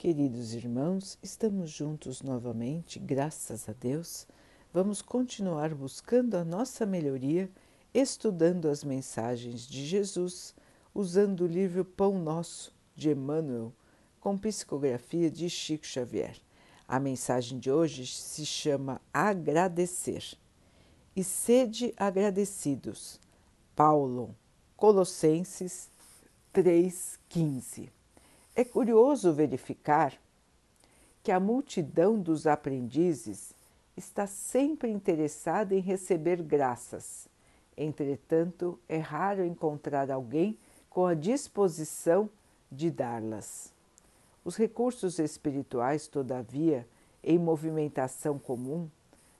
Queridos irmãos, estamos juntos novamente, graças a Deus. Vamos continuar buscando a nossa melhoria, estudando as mensagens de Jesus, usando o livro Pão Nosso de Emmanuel, com psicografia de Chico Xavier. A mensagem de hoje se chama Agradecer. E sede agradecidos. Paulo, Colossenses 3,15. É curioso verificar que a multidão dos aprendizes está sempre interessada em receber graças. Entretanto, é raro encontrar alguém com a disposição de dá-las. Os recursos espirituais, todavia, em movimentação comum,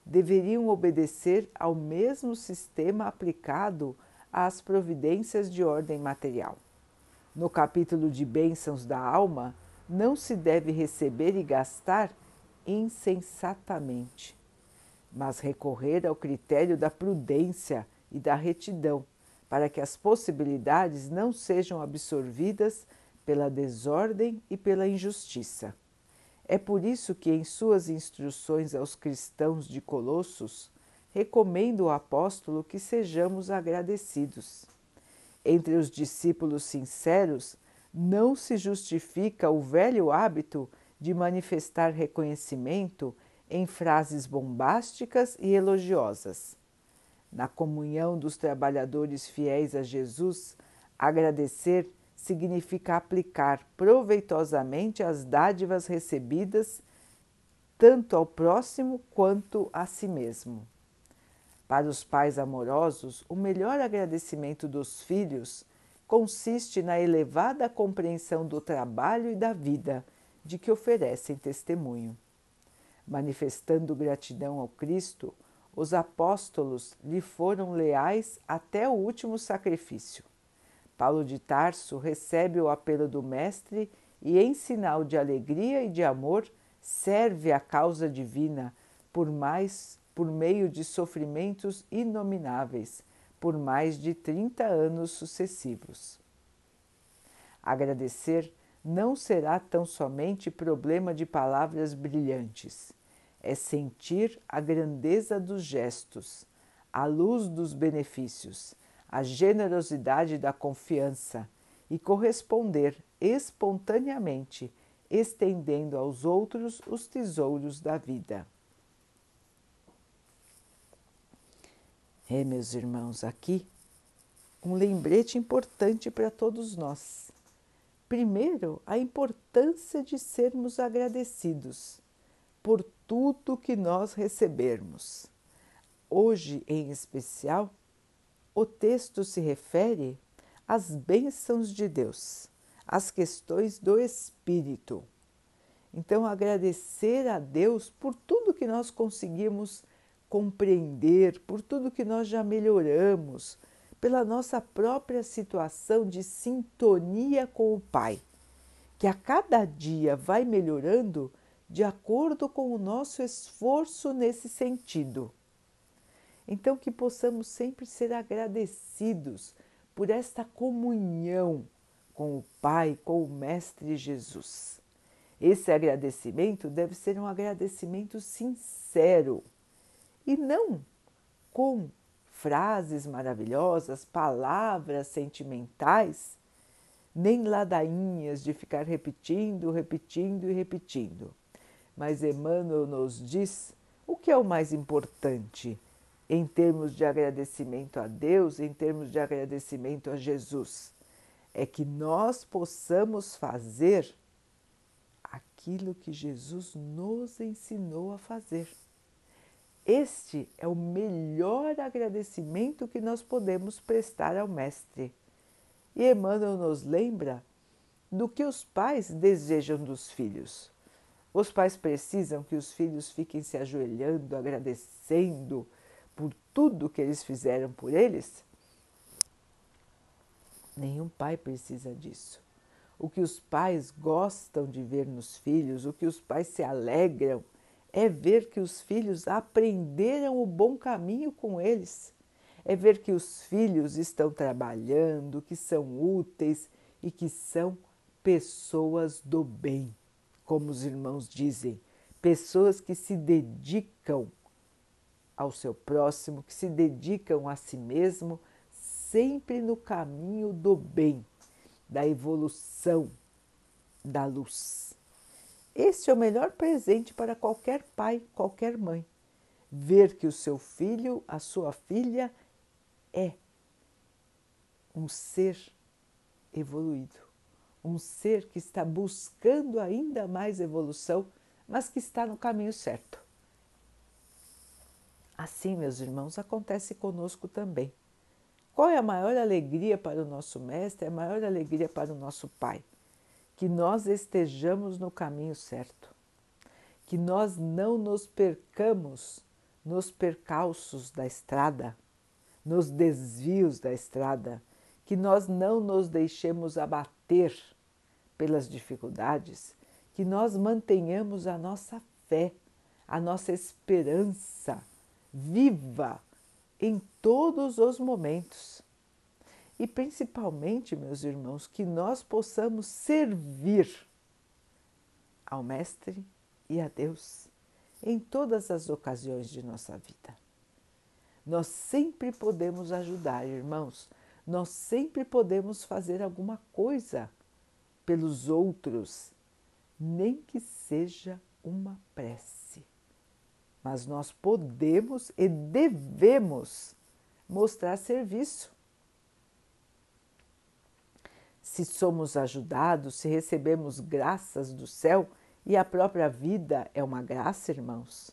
deveriam obedecer ao mesmo sistema aplicado às providências de ordem material. No capítulo de Bênçãos da Alma, não se deve receber e gastar insensatamente, mas recorrer ao critério da prudência e da retidão, para que as possibilidades não sejam absorvidas pela desordem e pela injustiça. É por isso que, em suas instruções aos cristãos de Colossos, recomenda o apóstolo que sejamos agradecidos. Entre os discípulos sinceros, não se justifica o velho hábito de manifestar reconhecimento em frases bombásticas e elogiosas. Na comunhão dos trabalhadores fiéis a Jesus, agradecer significa aplicar proveitosamente as dádivas recebidas tanto ao próximo quanto a si mesmo. Para os pais amorosos, o melhor agradecimento dos filhos consiste na elevada compreensão do trabalho e da vida de que oferecem testemunho. Manifestando gratidão ao Cristo, os apóstolos lhe foram leais até o último sacrifício. Paulo de Tarso recebe o apelo do Mestre e, em sinal de alegria e de amor, serve a causa divina por mais por meio de sofrimentos inomináveis por mais de 30 anos sucessivos. Agradecer não será tão somente problema de palavras brilhantes, é sentir a grandeza dos gestos, a luz dos benefícios, a generosidade da confiança e corresponder espontaneamente, estendendo aos outros os tesouros da vida. É, meus irmãos, aqui um lembrete importante para todos nós. Primeiro, a importância de sermos agradecidos por tudo que nós recebermos. Hoje, em especial, o texto se refere às bênçãos de Deus, às questões do Espírito. Então, agradecer a Deus por tudo que nós conseguimos compreender, por tudo que nós já melhoramos, pela nossa própria situação de sintonia com o Pai, que a cada dia vai melhorando de acordo com o nosso esforço nesse sentido. Então, que possamos sempre ser agradecidos por esta comunhão com o Pai, com o Mestre Jesus. Esse agradecimento deve ser um agradecimento sincero e não com frases maravilhosas, palavras sentimentais, nem ladainhas de ficar repetindo, repetindo e repetindo. Mas Emmanuel nos diz o que é o mais importante em termos de agradecimento a Deus, em termos de agradecimento a Jesus. É que nós possamos fazer aquilo que Jesus nos ensinou a fazer. Este é o melhor agradecimento que nós podemos prestar ao Mestre. E Emmanuel nos lembra do que os pais desejam dos filhos. Os pais precisam que os filhos fiquem se ajoelhando, agradecendo por tudo que eles fizeram por eles? Nenhum pai precisa disso. O que os pais gostam de ver nos filhos, o que os pais se alegram é ver que os filhos aprenderam o bom caminho com eles, é ver que os filhos estão trabalhando, que são úteis e que são pessoas do bem, como os irmãos dizem, pessoas que se dedicam ao seu próximo, que se dedicam a si mesmo, sempre no caminho do bem, da evolução, da luz. Este é o melhor presente para qualquer pai, qualquer mãe. Ver que o seu filho, a sua filha, é um ser evoluído, um ser que está buscando ainda mais evolução, mas que está no caminho certo. Assim, meus irmãos, acontece conosco também. Qual é a maior alegria para o nosso Mestre, a maior alegria para o nosso Pai? Que nós estejamos no caminho certo, que nós não nos percamos nos percalços da estrada, nos desvios da estrada, que nós não nos deixemos abater pelas dificuldades, que nós mantenhamos a nossa fé, a nossa esperança viva em todos os momentos. E principalmente, meus irmãos, que nós possamos servir ao Mestre e a Deus em todas as ocasiões de nossa vida. Nós sempre podemos ajudar, irmãos, nós sempre podemos fazer alguma coisa pelos outros, nem que seja uma prece mas nós podemos e devemos mostrar serviço. Se somos ajudados, se recebemos graças do céu, e a própria vida é uma graça, irmãos.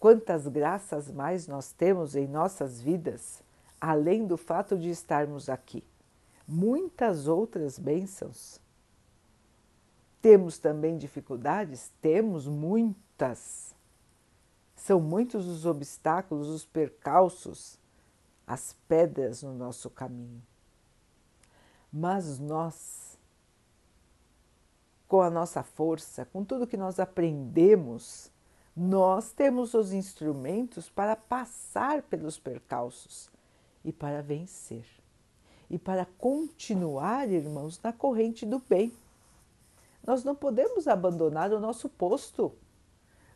Quantas graças mais nós temos em nossas vidas, além do fato de estarmos aqui? Muitas outras bênçãos. Temos também dificuldades? Temos muitas. São muitos os obstáculos, os percalços, as pedras no nosso caminho. Mas nós, com a nossa força, com tudo que nós aprendemos, nós temos os instrumentos para passar pelos percalços e para vencer. E para continuar, irmãos, na corrente do bem nós não podemos abandonar o nosso posto.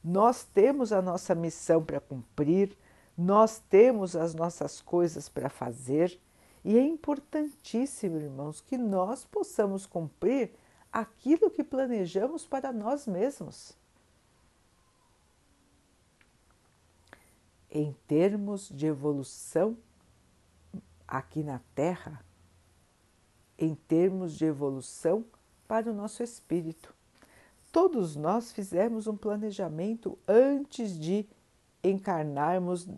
Nós temos a nossa missão para cumprir, nós temos as nossas coisas para fazer e é importantíssimo, irmãos, que nós possamos cumprir aquilo que planejamos para nós mesmos. Em termos de evolução aqui na Terra, em termos de evolução para o nosso espírito. Todos nós fizemos um planejamento antes de encarnarmos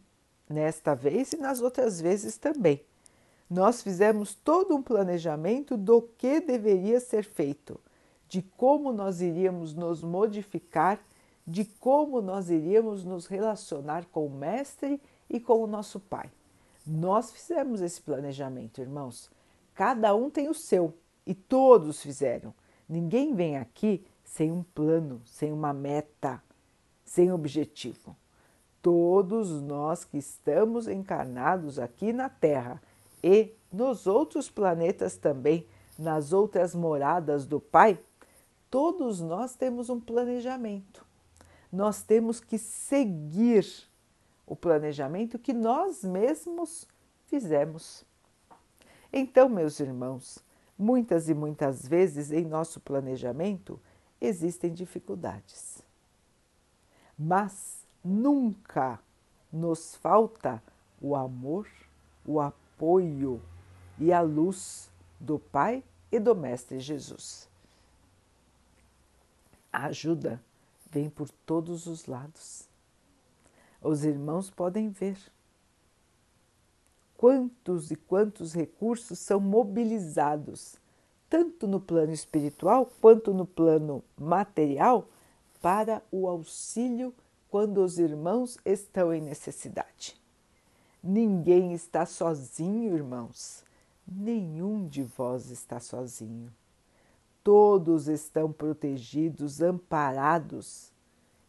nesta vez e nas outras vezes também. Nós fizemos todo um planejamento do que deveria ser feito, de como nós iríamos nos modificar, de como nós iríamos nos relacionar com o Mestre e com o nosso Pai. Nós fizemos esse planejamento, irmãos. Cada um tem o seu e todos fizeram. Ninguém vem aqui sem um plano, sem uma meta, sem objetivo. Todos nós que estamos encarnados aqui na Terra e nos outros planetas também, nas outras moradas do Pai, todos nós temos um planejamento. Nós temos que seguir o planejamento que nós mesmos fizemos. Então, meus irmãos, Muitas e muitas vezes em nosso planejamento existem dificuldades. Mas nunca nos falta o amor, o apoio e a luz do Pai e do Mestre Jesus. A ajuda vem por todos os lados. Os irmãos podem ver quantos e quantos recursos são mobilizados, tanto no plano espiritual quanto no plano material, para o auxílio quando os irmãos estão em necessidade. Ninguém está sozinho, irmãos. Nenhum de vós está sozinho. Todos estão protegidos, amparados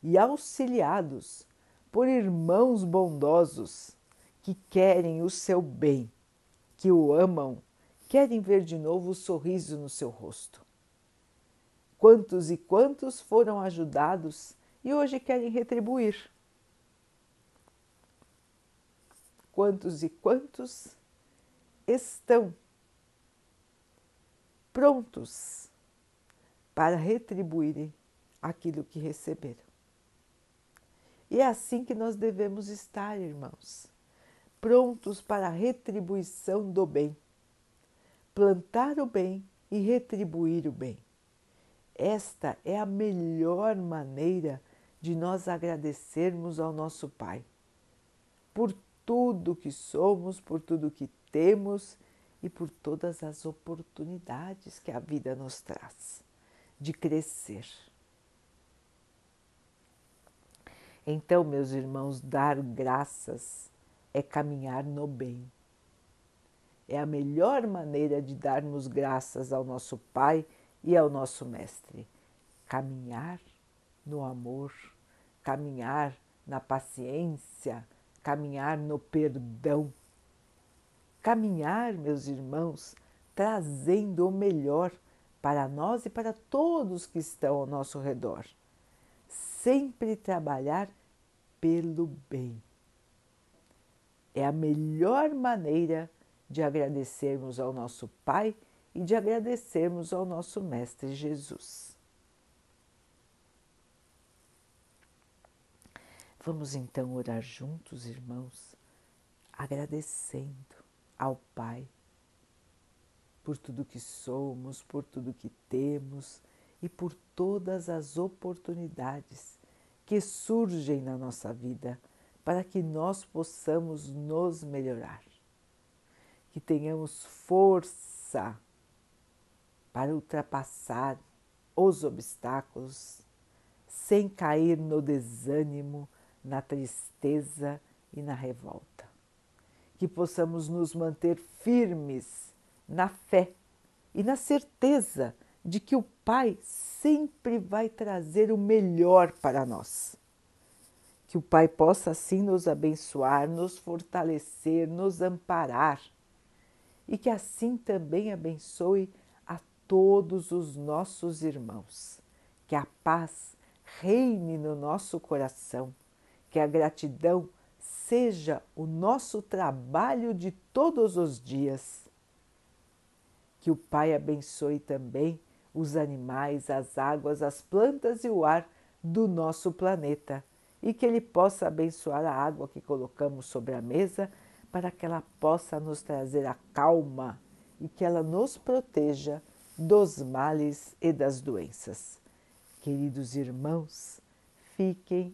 e auxiliados por irmãos bondosos que querem o seu bem, que o amam, querem ver de novo o sorriso no seu rosto. Quantos e quantos foram ajudados e hoje querem retribuir? Quantos e quantos estão prontos para retribuírem aquilo que receberam? E é assim que nós devemos estar, irmãos, prontos para a retribuição do bem, plantar o bem e retribuir o bem. Esta é a melhor maneira de nós agradecermos ao nosso Pai por tudo que somos, por tudo que temos e por todas as oportunidades que a vida nos traz de crescer. Então, meus irmãos, dar graças é caminhar no bem. É a melhor maneira de darmos graças ao nosso Pai e ao nosso Mestre. Caminhar no amor, caminhar na paciência, caminhar no perdão. Caminhar, meus irmãos, trazendo o melhor para nós e para todos que estão ao nosso redor. Sempre trabalhar pelo bem. É a melhor maneira de agradecermos ao nosso Pai e de agradecermos ao nosso Mestre Jesus. Vamos então orar juntos, irmãos, agradecendo ao Pai por tudo que somos, por tudo que temos e por todas as oportunidades que surgem na nossa vida para que nós possamos nos melhorar, que tenhamos força para ultrapassar os obstáculos sem cair no desânimo, na tristeza e na revolta. Que possamos nos manter firmes na fé e na certeza de que o Pai sempre vai trazer o melhor para nós. Que o Pai possa assim nos abençoar, nos fortalecer, nos amparar e que assim também abençoe a todos os nossos irmãos. Que a paz reine no nosso coração que a gratidão seja o nosso trabalho de todos os dias. Que o Pai abençoe também os animais, as águas, as plantas e o ar do nosso planeta e que Ele possa abençoar a água que colocamos sobre a mesa para que ela possa nos trazer a calma e que ela nos proteja dos males e das doenças. Queridos irmãos, fiquem